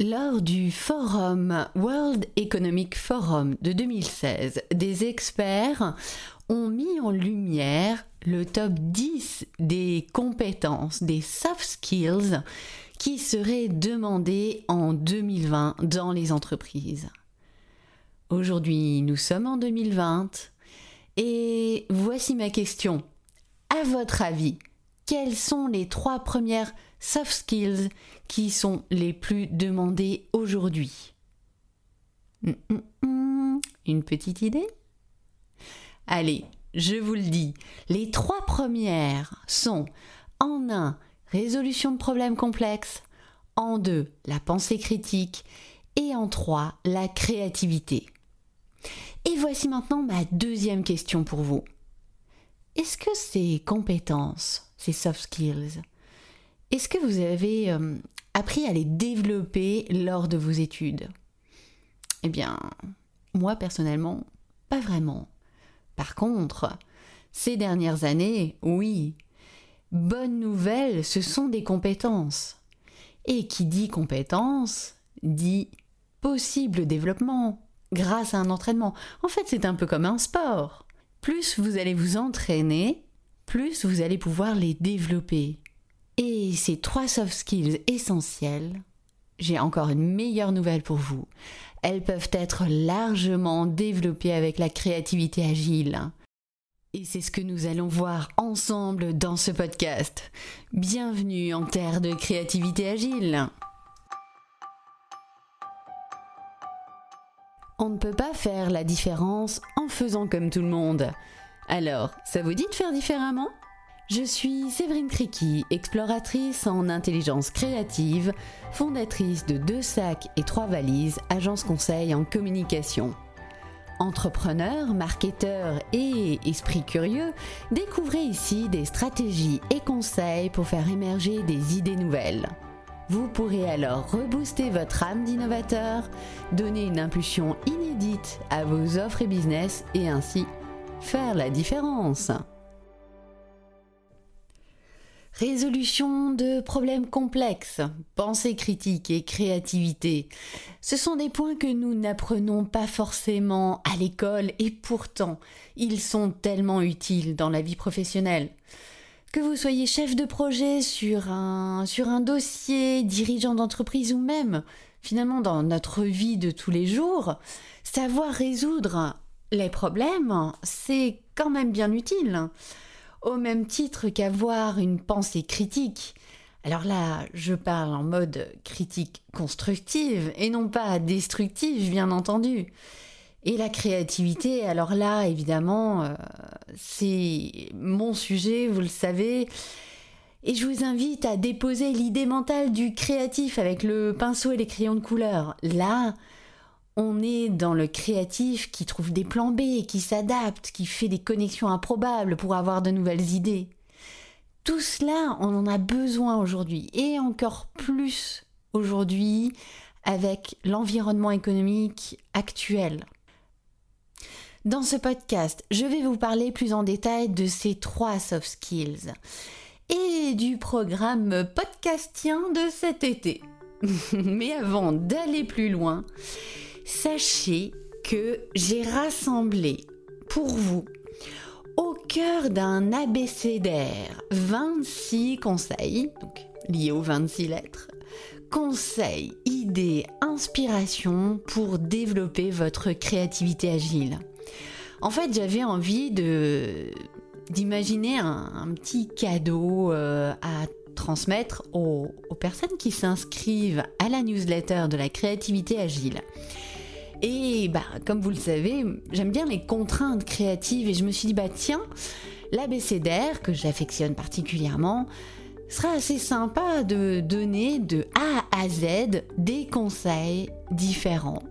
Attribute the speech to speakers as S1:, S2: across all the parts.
S1: Lors du forum World Economic Forum de 2016, des experts ont mis en lumière le top 10 des compétences, des soft skills qui seraient demandées en 2020 dans les entreprises. Aujourd'hui, nous sommes en 2020 et voici ma question. À votre avis, quelles sont les trois premières soft skills qui sont les plus demandées aujourd'hui hum, hum, hum. Une petite idée? Allez, je vous le dis, les trois premières sont en un, résolution de problèmes complexes, en deux, la pensée critique, et en trois, la créativité. Et voici maintenant ma deuxième question pour vous. Est-ce que ces compétences, ces soft skills, est-ce que vous avez euh, appris à les développer lors de vos études? Eh bien, moi personnellement, pas vraiment. Par contre, ces dernières années, oui. Bonne nouvelle, ce sont des compétences. Et qui dit compétences dit possible développement grâce à un entraînement. En fait, c'est un peu comme un sport. Plus vous allez vous entraîner, plus vous allez pouvoir les développer. Et ces trois soft skills essentiels, j'ai encore une meilleure nouvelle pour vous. Elles peuvent être largement développées avec la créativité agile. Et c'est ce que nous allons voir ensemble dans ce podcast. Bienvenue en terre de créativité agile. On ne peut pas faire la différence en faisant comme tout le monde. Alors, ça vous dit de faire différemment? Je suis Séverine Criqui, exploratrice en intelligence créative, fondatrice de Deux Sacs et Trois Valises, agence conseil en communication. Entrepreneur, marketeur et esprit curieux, découvrez ici des stratégies et conseils pour faire émerger des idées nouvelles. Vous pourrez alors rebooster votre âme d'innovateur, donner une impulsion inédite à vos offres et business et ainsi faire la différence. Résolution de problèmes complexes, pensée critique et créativité. Ce sont des points que nous n'apprenons pas forcément à l'école et pourtant ils sont tellement utiles dans la vie professionnelle. Que vous soyez chef de projet sur un, dossier, dirigeant d'entreprise ou même finalement dans notre vie de tous les jours, savoir résoudre les problèmes, c'est quand même bien utile au même titre qu'avoir une pensée critique. Alors là, je parle en mode critique constructive et non pas destructive, bien entendu. Et la créativité, alors là, évidemment, euh, c'est mon sujet, vous le savez. Et je vous invite à déposer l'idée mentale du créatif avec le pinceau et les crayons de couleur. Là, on est dans le créatif qui trouve des plans B, qui s'adapte, qui fait des connexions improbables pour avoir de nouvelles idées. Tout cela, on en a besoin aujourd'hui, et encore plus aujourd'hui avec l'environnement économique actuel. Dans ce podcast, je vais vous parler plus en détail de ces trois soft skills et du programme podcastien de cet été. Mais avant d'aller plus loin, sachez que j'ai rassemblé pour vous au cœur d'un abécédaire 26 conseils, donc liés aux 26 lettres, conseils, idées, inspirations pour développer votre créativité agile. En fait, j'avais envie de d'imaginer un, petit cadeau euh, à transmettre aux personnes qui s'inscrivent à la newsletter de la créativité agile. Et bah, comme vous le savez, j'aime bien les contraintes créatives et je me suis dit, bah tiens, l'abécédaire, que j'affectionne particulièrement, sera assez sympa de donner de A à Z des conseils différents.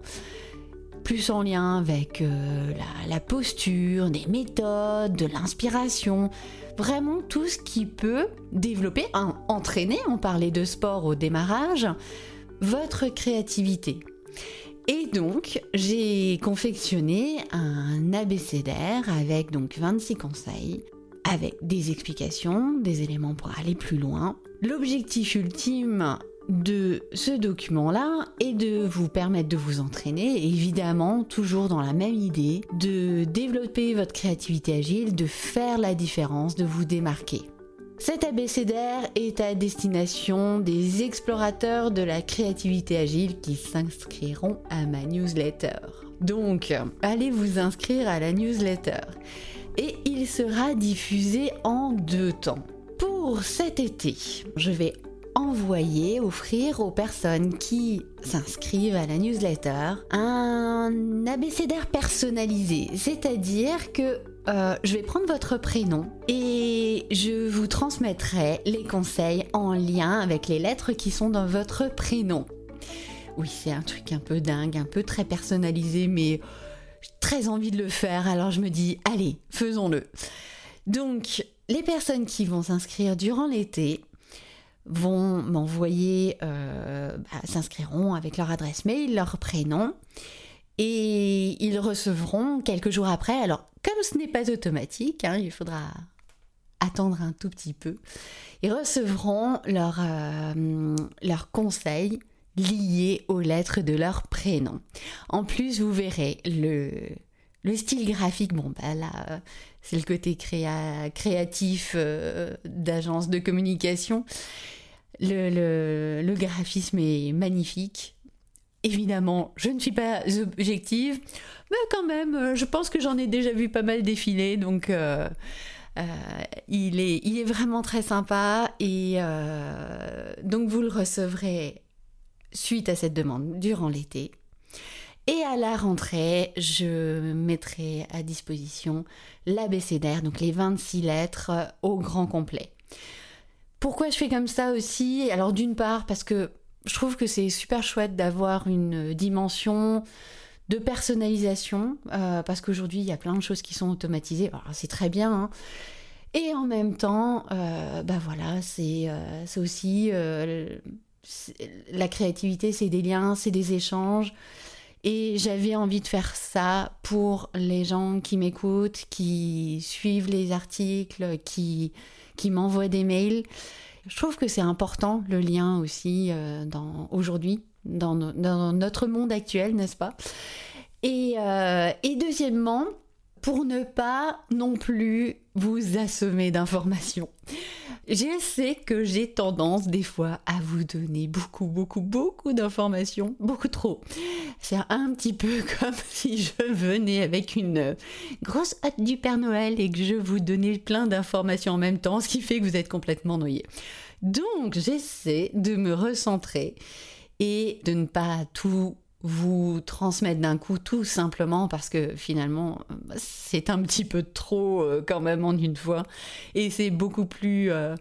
S1: Plus en lien avec euh, la, posture, des méthodes, de l'inspiration, vraiment tout ce qui peut développer, entraîner, on parlait de sport au démarrage, votre créativité. Et donc, j'ai confectionné un abécédaire avec donc 26 conseils, avec des explications, des éléments pour aller plus loin. L'objectif ultime de ce document-là est de vous permettre de vous entraîner, évidemment toujours dans la même idée, de développer votre créativité agile, de faire la différence, de vous démarquer. Cet abécédaire est à destination des explorateurs de la créativité agile qui s'inscriront à ma newsletter. Donc, allez vous inscrire à la newsletter. Et il sera diffusé en deux temps. Pour cet été, je vais envoyer, offrir aux personnes qui s'inscrivent à la newsletter un abécédaire personnalisé. C'est-à-dire que euh, je vais prendre votre prénom et je vous transmettrai les conseils en lien avec les lettres qui sont dans votre prénom. Oui, c'est un truc un peu dingue, un peu très personnalisé, mais j'ai très envie de le faire, alors je me dis, allez, faisons-le. Donc, les personnes qui vont s'inscrire durant l'été, vont m'envoyer, euh, bah, s'inscriront avec leur adresse mail, leur prénom, et ils recevront quelques jours après. Alors, comme ce n'est pas automatique, hein, il faudra attendre un tout petit peu, ils recevront leurs leur euh, conseils liés aux lettres de leur prénom. En plus, vous verrez le, le style graphique, bon, bah là, euh, c'est le côté créatif euh, d'agence de communication. Le, graphisme est magnifique. Évidemment, je ne suis pas objective, mais quand même, euh, je pense que j'en ai déjà vu pas mal défiler, donc il, est, il est vraiment très sympa et donc vous le recevrez suite à cette demande durant l'été. Et à la rentrée, je mettrai à disposition l'abécédaire, donc les 26 lettres au grand complet. Pourquoi je fais comme ça aussi? Alors d'une part parce que je trouve que c'est super chouette d'avoir une dimension de personnalisation, euh, parce qu'aujourd'hui il y a plein de choses qui sont automatisées, c'est très bien, hein. et en même temps, euh, bah voilà, c'est euh, aussi la créativité, c'est des liens, c'est des échanges, et j'avais envie de faire ça pour les gens qui m'écoutent, qui suivent les articles, qui, qui m'envoient des mails. Je trouve que c'est important le lien aussi euh, aujourd'hui, dans, notre monde actuel, n'est-ce pas? Euh, et deuxièmement, pour ne pas non plus vous assommer d'informations. Je sais que j'ai tendance des fois à vous donner beaucoup, beaucoup, beaucoup d'informations, beaucoup trop. C'est un petit peu comme si je venais avec une grosse hâte du Père Noël et que je vous donnais plein d'informations en même temps, ce qui fait que vous êtes complètement noyé. Donc j'essaie de me recentrer et de ne pas tout vous transmettre d'un coup tout simplement parce que finalement c'est un petit peu trop euh, quand même en une fois et c'est beaucoup plus euh,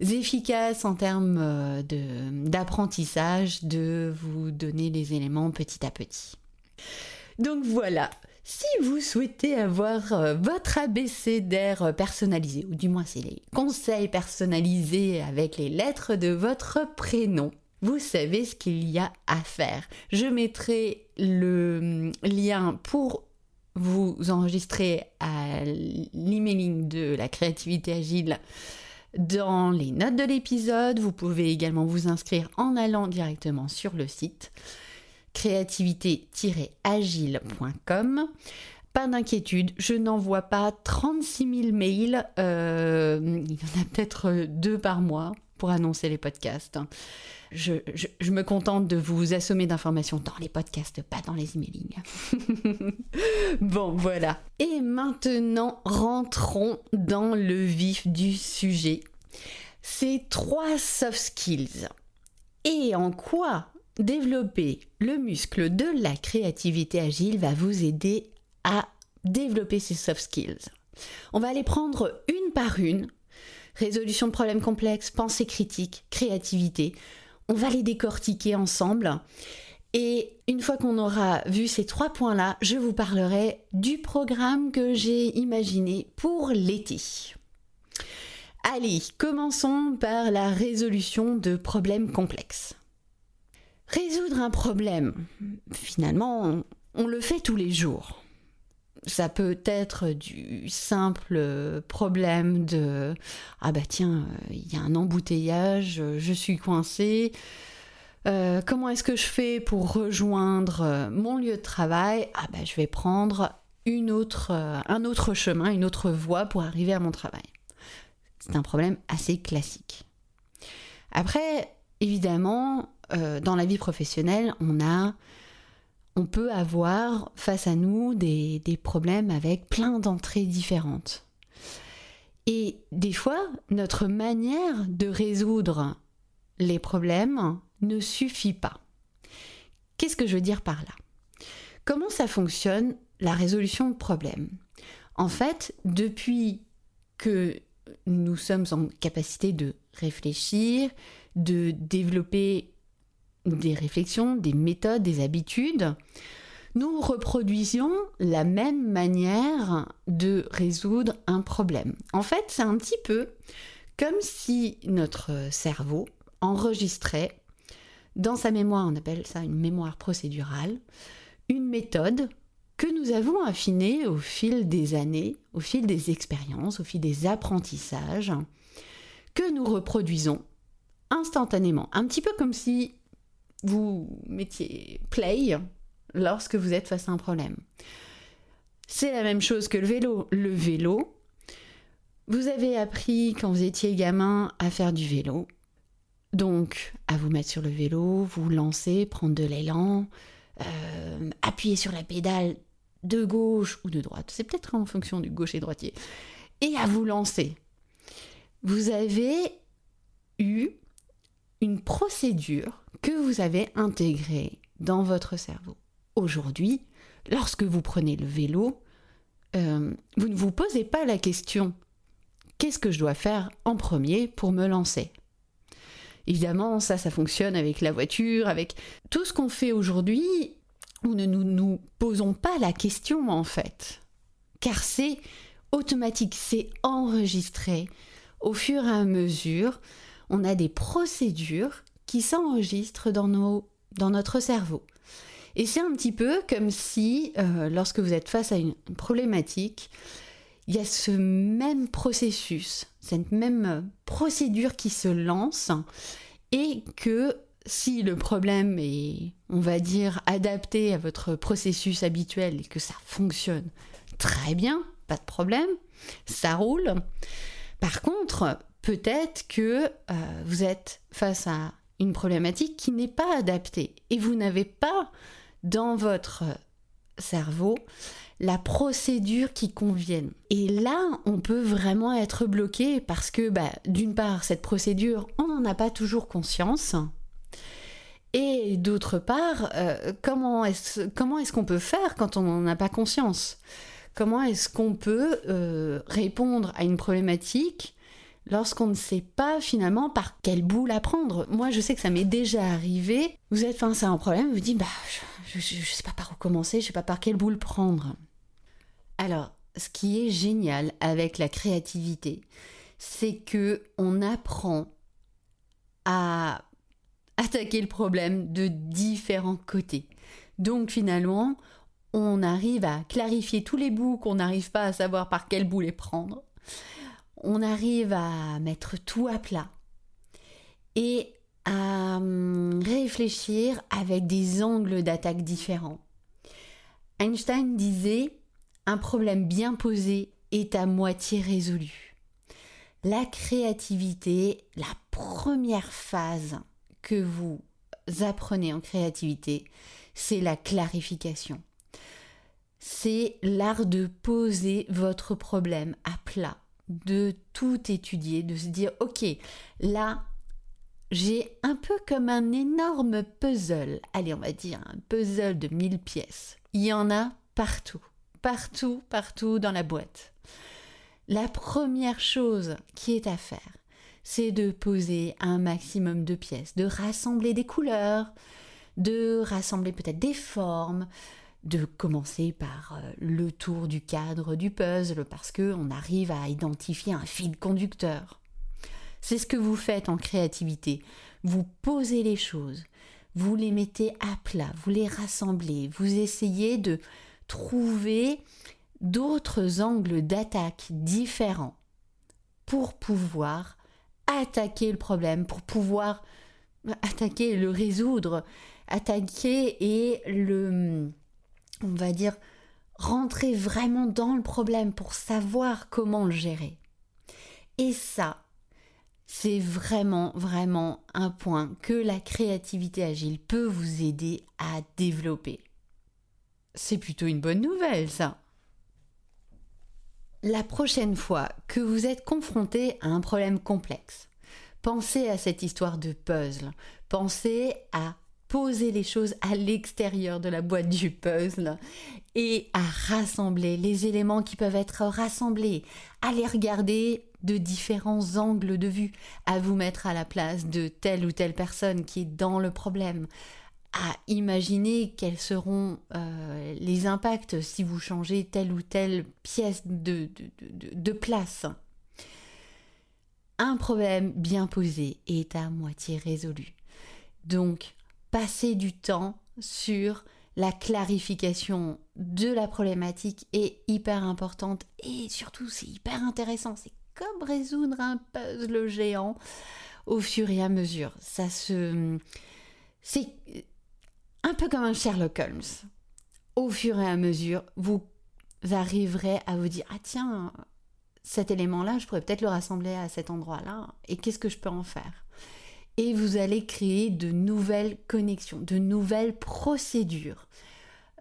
S1: efficace en termes euh, d'apprentissage de vous donner les éléments petit à petit. Donc voilà, si vous souhaitez avoir votre abécédaire personnalisé, ou du moins c'est les conseils personnalisés avec les lettres de votre prénom, vous savez ce qu'il y a à faire. Je mettrai le hum, lien pour vous enregistrer à l'emailing de la créativité agile dans les notes de l'épisode. Vous pouvez également vous inscrire en allant directement sur le site créativité-agile.com. Pas d'inquiétude, je n'envoie pas 36 000 mails, euh, il y en a peut-être deux par mois pour annoncer les podcasts je, me contente de vous assommer d'informations dans les podcasts, pas dans les emailings. bon, voilà. Et maintenant, rentrons dans le vif du sujet. Ces trois soft skills. Et en quoi développer le muscle de la créativité agile va vous aider à développer ces soft skills? On va les prendre une par une. Résolution de problèmes complexes, pensée critique, créativité. On va les décortiquer ensemble. Et une fois qu'on aura vu ces trois points-là, je vous parlerai du programme que j'ai imaginé pour l'été. Allez, commençons par la résolution de problèmes complexes. Résoudre un problème, finalement, on le fait tous les jours ça peut être du simple problème de ah bah tiens, il y a un embouteillage, je suis coincé, Euh, comment est-ce que je fais pour rejoindre euh, mon lieu de travail? Ah ben, je vais prendre une autre, euh, un autre chemin, une autre voie pour arriver à mon travail. C'est un problème assez classique. Après, évidemment, dans la vie professionnelle, on a, on peut avoir face à nous des, des problèmes avec plein d'entrées différentes. Et des fois, notre manière de résoudre les problèmes ne suffit pas. Qu'est-ce que je veux dire par là? Comment ça fonctionne la résolution de problèmes? En fait, depuis que nous sommes en capacité de réfléchir, de développer des réflexions, des méthodes, des habitudes, nous reproduisons la même manière de résoudre un problème. En fait, c'est un petit peu comme si notre cerveau enregistrait dans sa mémoire, on appelle ça une mémoire procédurale, une méthode que nous avons affinée au fil des années, au fil des expériences, au fil des apprentissages, que nous reproduisons instantanément. Un petit peu comme si vous mettiez play lorsque vous êtes face à un problème. C'est la même chose que le vélo. Le vélo, vous avez appris quand vous étiez gamin à faire du vélo. Donc, à vous mettre sur le vélo, vous lancer, prendre de l'élan, euh, appuyer sur la pédale de gauche ou de droite. C'est peut-être en fonction du gauche et droitier. Et à vous lancer. Vous avez eu une procédure que vous avez intégrée dans votre cerveau. Aujourd'hui, lorsque vous prenez le vélo, euh, vous ne vous posez pas la question qu'est-ce que je dois faire en premier pour me lancer? Évidemment, ça, ça fonctionne avec la voiture, avec tout ce qu'on fait aujourd'hui, où ne nous, nous posons pas la question en fait. Car c'est automatique, c'est enregistré. Au fur et à mesure, on a des procédures qui s'enregistrent dans, nos, dans notre cerveau. Et c'est un petit peu comme si, euh, lorsque vous êtes face à une problématique, il y a ce même processus, cette même procédure qui se lance et que si le problème est, on va dire, adapté à votre processus habituel et que ça fonctionne très bien, pas de problème, ça roule. Par contre, peut-être que euh, vous êtes face à une problématique qui n'est pas adaptée et vous n'avez pas dans votre cerveau la procédure qui convienne. Et là, on peut vraiment être bloqué parce que, bah, d'une part, cette procédure, on n'en a pas toujours conscience. Et d'autre part, euh, comment est-ce qu'on peut faire quand on n'en a pas conscience? Comment est-ce qu'on peut euh, répondre à une problématique lorsqu'on ne sait pas finalement par quelle boule la prendre Moi, je sais que ça m'est déjà arrivé. Vous êtes face à un problème, vous dites, bah, je ne sais pas par où commencer, je ne sais pas par quelle boule prendre. Alors, ce qui est génial avec la créativité, c'est que on apprend à attaquer le problème de différents côtés. Donc finalement, on arrive à clarifier tous les bouts qu'on n'arrive pas à savoir par quel bout les prendre. On arrive à mettre tout à plat et à hum, réfléchir avec des angles d'attaque différents. Einstein disait un problème bien posé est à moitié résolu. La créativité, la première phase que vous apprenez en créativité, c'est la clarification. C'est l'art de poser votre problème à plat, de tout étudier, de se dire, ok, là, j'ai un peu comme un énorme puzzle. Allez, on va dire un puzzle de 1000 pièces. Il y en a partout partout, partout dans la boîte. La première chose qui est à faire, c'est de poser un maximum de pièces, de rassembler des couleurs, de rassembler peut-être des formes, de commencer par euh, le tour du cadre du puzzle parce que on arrive à identifier un fil conducteur. C'est ce que vous faites en créativité. Vous posez les choses, vous les mettez à plat, vous les rassemblez, vous essayez de trouver d'autres angles d'attaque différents pour pouvoir attaquer le problème, pour pouvoir attaquer le résoudre, attaquer et le, on va dire, rentrer vraiment dans le problème pour savoir comment le gérer. Et ça, c'est vraiment, vraiment un point que la créativité agile peut vous aider à développer. C'est plutôt une bonne nouvelle, ça. La prochaine fois que vous êtes confronté à un problème complexe, pensez à cette histoire de puzzle. Pensez à poser les choses à l'extérieur de la boîte du puzzle et à rassembler les éléments qui peuvent être rassemblés, à les regarder de différents angles de vue, à vous mettre à la place de telle ou telle personne qui est dans le problème, à imaginer quels seront euh, les impacts si vous changez telle ou telle pièce de, de place. Un problème bien posé est à moitié résolu. Donc, passez du temps sur la clarification de la problématique est hyper importante et surtout c'est hyper intéressant. C'est comme résoudre un puzzle géant au fur et à mesure. Ça se. C'est un peu comme un Sherlock Holmes. Au fur et à mesure, vous arriverez à vous dire Ah, tiens, cet élément-là, je pourrais peut-être le rassembler à cet endroit-là, et qu'est-ce que je peux en faire? Et vous allez créer de nouvelles connexions, de nouvelles procédures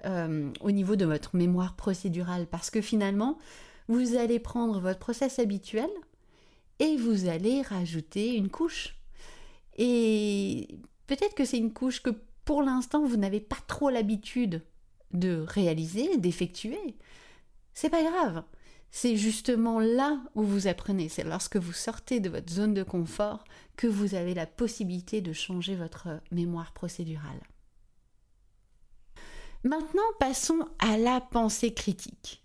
S1: euh, au niveau de votre mémoire procédurale, parce que finalement, vous allez prendre votre process habituel et vous allez rajouter une couche. Et peut-être que c'est une couche que pour l'instant vous n'avez pas trop l'habitude de réaliser, d'effectuer. C'est pas grave. C'est justement là où vous apprenez. C'est lorsque vous sortez de votre zone de confort que vous avez la possibilité de changer votre mémoire procédurale. Maintenant, passons à la pensée critique.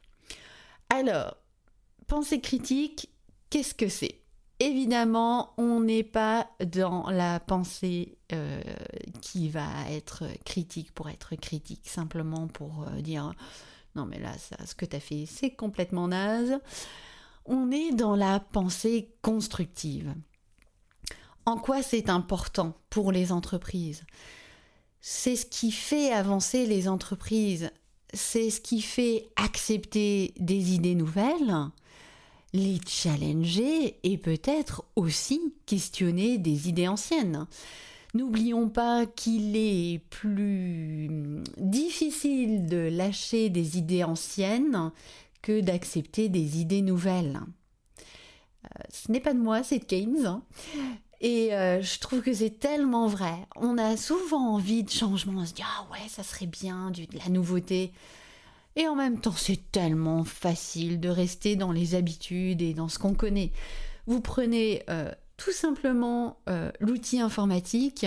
S1: Alors, pensée critique, qu'est-ce que c'est? Évidemment, on n'est pas dans la pensée euh, qui va être critique pour être critique, simplement pour euh, dire non mais là, ce que tu as fait, c'est complètement naze. On est dans la pensée constructive. En quoi c'est important pour les entreprises? C'est ce qui fait avancer les entreprises c'est ce qui fait accepter des idées nouvelles, les challenger et peut-être aussi questionner des idées anciennes. N'oublions pas qu'il est plus difficile de lâcher des idées anciennes que d'accepter des idées nouvelles. Euh, ce n'est pas de moi, c'est de Keynes. Hein. Et euh, je trouve que c'est tellement vrai. On a souvent envie de changement, on se dit ah ouais, ça serait bien, de la nouveauté. Et en même temps, c'est tellement facile de rester dans les habitudes et dans ce qu'on connaît. Vous prenez euh, tout simplement euh, l'outil informatique.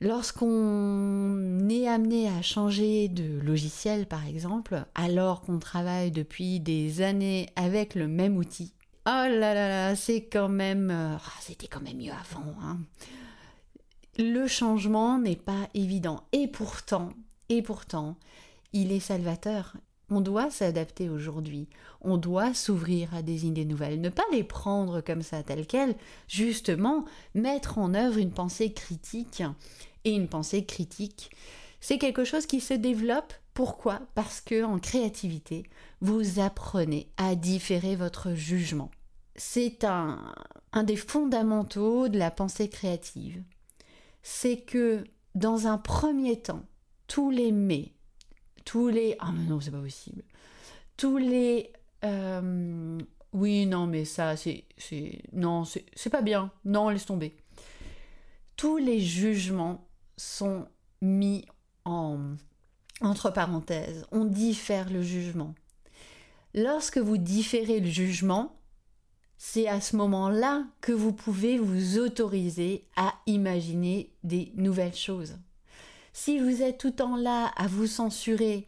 S1: Lorsqu'on est amené à changer de logiciel, par exemple, alors qu'on travaille depuis des années avec le même outil, Oh là là là, c'est quand même... Euh, ah, c'était quand même mieux avant. Hein. Le changement n'est pas évident. Et pourtant, et pourtant, il est salvateur. On doit s'adapter aujourd'hui. On doit s'ouvrir à des idées nouvelles. Ne pas les prendre comme ça, telles quelles. Justement, mettre en œuvre une pensée critique. Et une pensée critique, c'est quelque chose qui se développe. Pourquoi? Parce que en créativité, vous apprenez à différer votre jugement c'est un, des fondamentaux de la pensée créative. C'est que dans un premier temps, tous les mais, tous les ah mais non c'est pas possible, tous les euh, oui non mais ça c'est non c'est pas bien, non laisse tomber. Tous les jugements sont mis en entre parenthèses, on diffère le jugement. Lorsque vous différez le jugement, c'est à ce moment-là que vous pouvez vous autoriser à imaginer des nouvelles choses. Si vous êtes tout le temps là à vous censurer,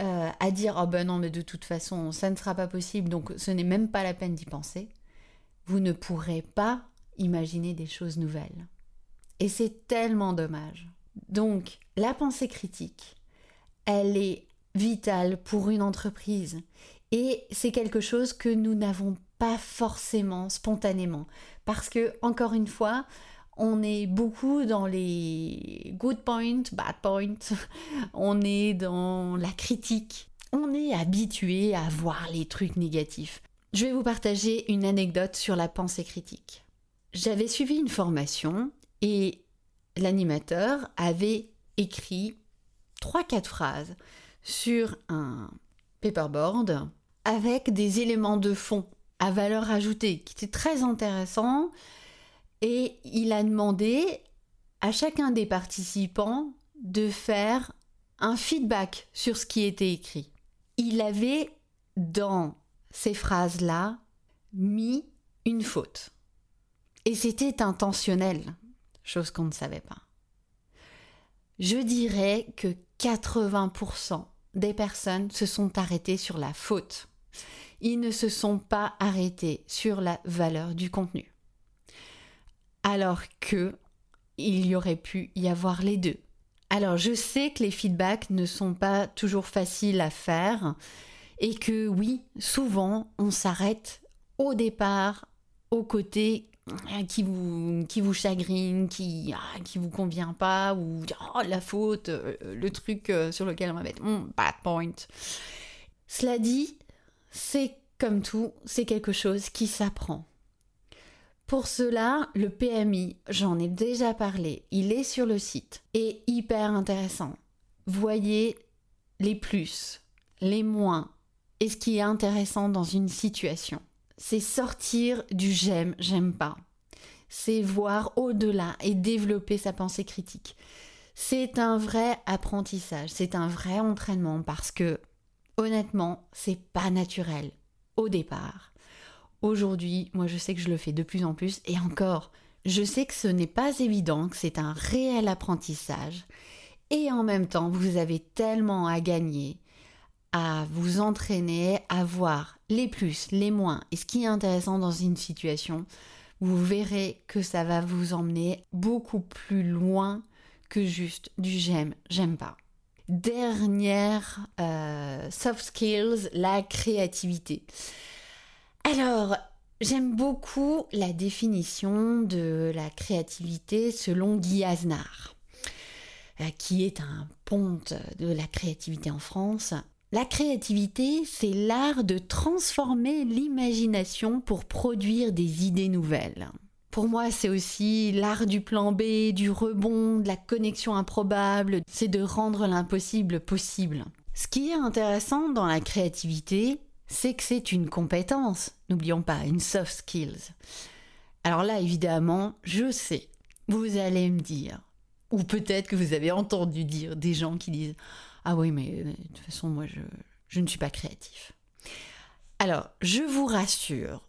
S1: euh, à dire oh ben non mais de toute façon ça ne sera pas possible donc ce n'est même pas la peine d'y penser, vous ne pourrez pas imaginer des choses nouvelles. Et c'est tellement dommage. Donc la pensée critique, elle est vitale pour une entreprise et c'est quelque chose que nous n'avons pas forcément spontanément. Parce que, encore une fois, On est beaucoup dans les good points, bad points. On est dans la critique. On est habitué à voir les trucs négatifs. Je vais vous partager une anecdote sur la pensée critique. J'avais suivi une formation et l'animateur avait écrit 3-4 phrases sur un paperboard avec des éléments de fond à valeur ajoutée qui étaient très intéressants et il a demandé à chacun des participants de faire un feedback sur ce qui était écrit. Il avait dans ces phrases-là mis une faute. Et c'était intentionnel, chose qu'on ne savait pas. Je dirais que 80% des personnes se sont arrêtées sur la faute. Ils ne se sont pas arrêtés sur la valeur du contenu. Alors que il y aurait pu y avoir les deux. Alors je sais que les feedbacks ne sont pas toujours faciles à faire et que oui, souvent on s'arrête au départ au côté euh, qui vous, chagrine, qui ah, qui vous convient pas, ou oh, la faute, euh, le truc euh, sur lequel on va mettre hmm, bad point. Cela dit, c'est comme tout, c'est quelque chose qui s'apprend. Pour cela, le PMI, j'en ai déjà parlé, il est sur le site, est hyper intéressant. Voyez les plus, les moins, et ce qui est intéressant dans une situation c'est sortir du j'aime, j'aime pas. C'est voir au-delà et développer sa pensée critique. C'est un vrai apprentissage, c'est un vrai entraînement parce que honnêtement, c'est pas naturel au départ. Aujourd'hui, moi je sais que je le fais de plus en plus et encore, je sais que ce n'est pas évident, que c'est un réel apprentissage et en même temps, vous avez tellement à gagner à vous entraîner à voir les plus, les moins et ce qui est intéressant dans une situation, vous verrez que ça va vous emmener beaucoup plus loin que juste du j'aime, j'aime pas. Dernière euh, soft skills, la créativité. Alors, j'aime beaucoup la définition de la créativité selon Guy Aznar, euh, qui est un ponte de la créativité en France. La créativité, c'est l'art de transformer l'imagination pour produire des idées nouvelles. Pour moi, c'est aussi l'art du plan B, du rebond, de la connexion improbable, c'est de rendre l'impossible possible. Ce qui est intéressant dans la créativité, c'est que c'est une compétence, n'oublions pas, une soft skills. Alors là, évidemment, je sais, vous allez me dire, ou peut-être que vous avez entendu dire des gens qui disent ah oui, mais euh, de toute façon, moi, je, ne suis pas créatif. Alors, je vous rassure,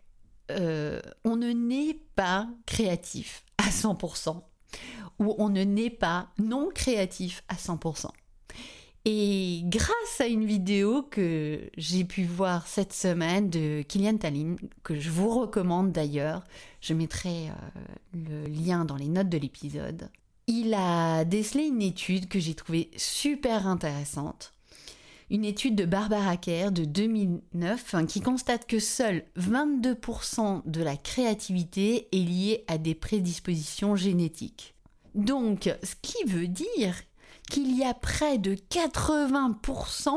S1: euh, on ne naît pas créatif à 100%, ou on ne naît pas non créatif à 100%. Et grâce à une vidéo que j'ai pu voir cette semaine de Kylian Tallinn, que je vous recommande d'ailleurs, je mettrai euh, le lien dans les notes de l'épisode, il a décelé une étude que j'ai trouvée super intéressante. Une étude de Barbara Kerr de 2009 hein, qui constate que seul 22% de la créativité est liée à des prédispositions génétiques. Donc, ce qui veut dire qu'il y a près de 80%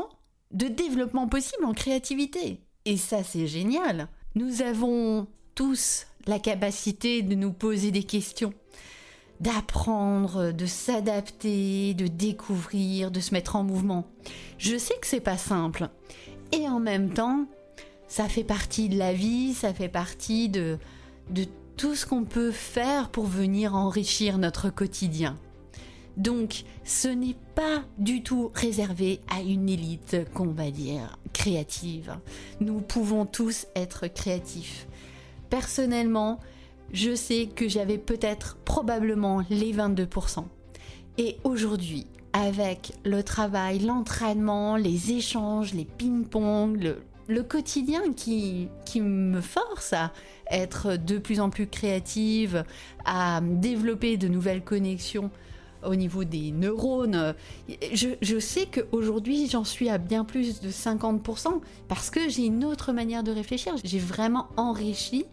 S1: de développement possible en créativité. Et ça, c'est génial. Nous avons tous la capacité de nous poser des questions d'apprendre, de s'adapter, de découvrir, de se mettre en mouvement. Je sais que c'est pas simple. Et en même temps, ça fait partie de la vie, ça fait partie de, de tout ce qu'on peut faire pour venir enrichir notre quotidien. Donc, ce n'est pas du tout réservé à une élite qu'on va dire créative. Nous pouvons tous être créatifs. Personnellement, je sais que j'avais peut-être probablement les 22%. Et aujourd'hui, avec le travail, l'entraînement, les échanges, les ping-pong, le, quotidien qui, qui me force à être de plus en plus créative, à développer de nouvelles connexions au niveau des neurones. Je, je sais qu'aujourd'hui, j'en suis à bien plus de 50% parce que j'ai une autre manière de réfléchir. J'ai vraiment enrichi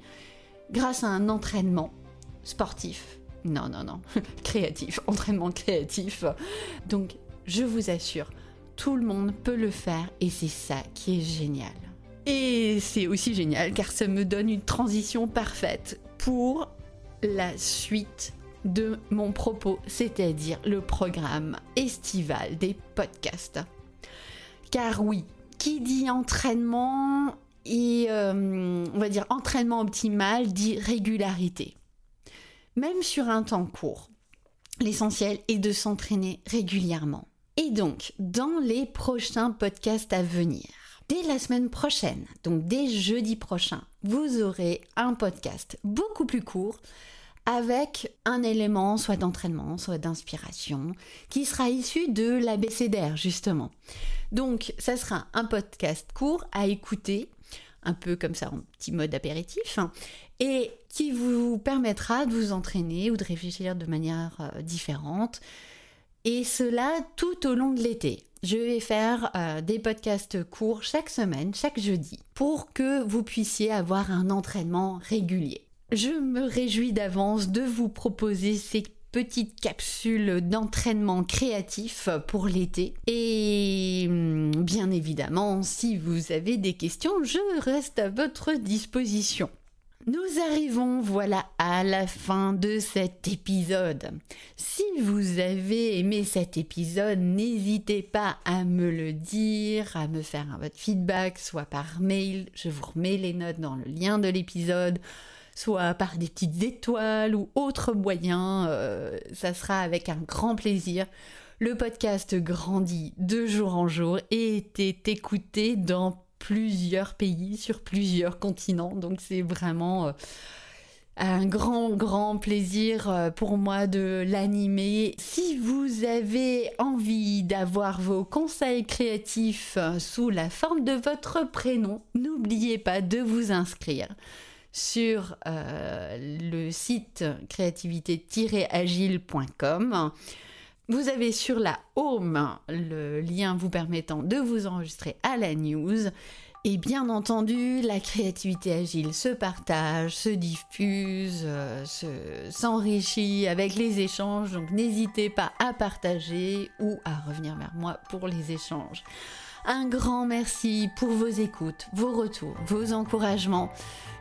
S1: grâce à un entraînement sportif, Non, non, non. créatif, entraînement créatif. Donc, je vous assure, tout le monde peut le faire et c'est ça qui est génial. Et c'est aussi génial car ça me donne une transition parfaite pour la suite de mon propos, c'est-à-dire le programme estival des podcasts. Car oui, qui dit entraînement et euh, on va dire entraînement optimal dit régularité. Même sur un temps court, l'essentiel est de s'entraîner régulièrement. Et donc, dans les prochains podcasts à venir, dès la semaine prochaine, donc dès jeudi prochain, vous aurez un podcast beaucoup plus court avec un élément soit d'entraînement, soit d'inspiration, qui sera issu de l'ABCDR justement. Donc, ça sera un podcast court à écouter, un peu comme ça en petit mode apéritif, et qui vous permettra de vous entraîner ou de réfléchir de manière euh, différente et cela tout au long de l'été. Je vais faire euh, des podcasts courts chaque semaine, chaque jeudi, pour que vous puissiez avoir un entraînement régulier. Je me réjouis d'avance de vous proposer ces petites capsules d'entraînement créatif pour l'été. Et hum, bien évidemment, si vous avez des questions, je reste à votre disposition. Nous arrivons voilà à la fin de cet épisode. Si vous avez aimé cet épisode, n'hésitez pas à me le dire, à me faire votre feedback, soit par mail, je vous remets les notes dans le lien de l'épisode, soit par des petites étoiles ou autres moyens, euh, ça sera avec un grand plaisir. Le podcast grandit de jour en jour et était écouté dans plusieurs pays, sur plusieurs continents. Donc c'est vraiment euh, un grand, grand plaisir euh, pour moi de l'animer. Si vous avez envie d'avoir vos conseils créatifs sous la forme de votre prénom, n'oubliez pas de vous inscrire sur le site créativité-agile.com. Vous avez sur la home le lien vous permettant de vous enregistrer à la news. Et bien entendu, la créativité agile se partage, se diffuse, euh, s'enrichit avec les échanges. Donc n'hésitez pas à partager ou à revenir vers moi pour les échanges. Un grand merci pour vos écoutes, vos retours, vos encouragements.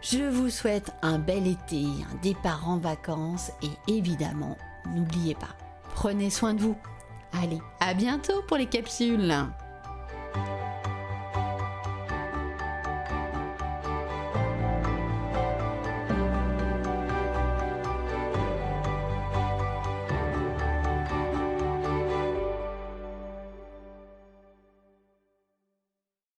S1: Je vous souhaite un bel été, un départ en vacances et évidemment, n'oubliez pas, Prenez soin de vous. Allez, à bientôt pour les capsules.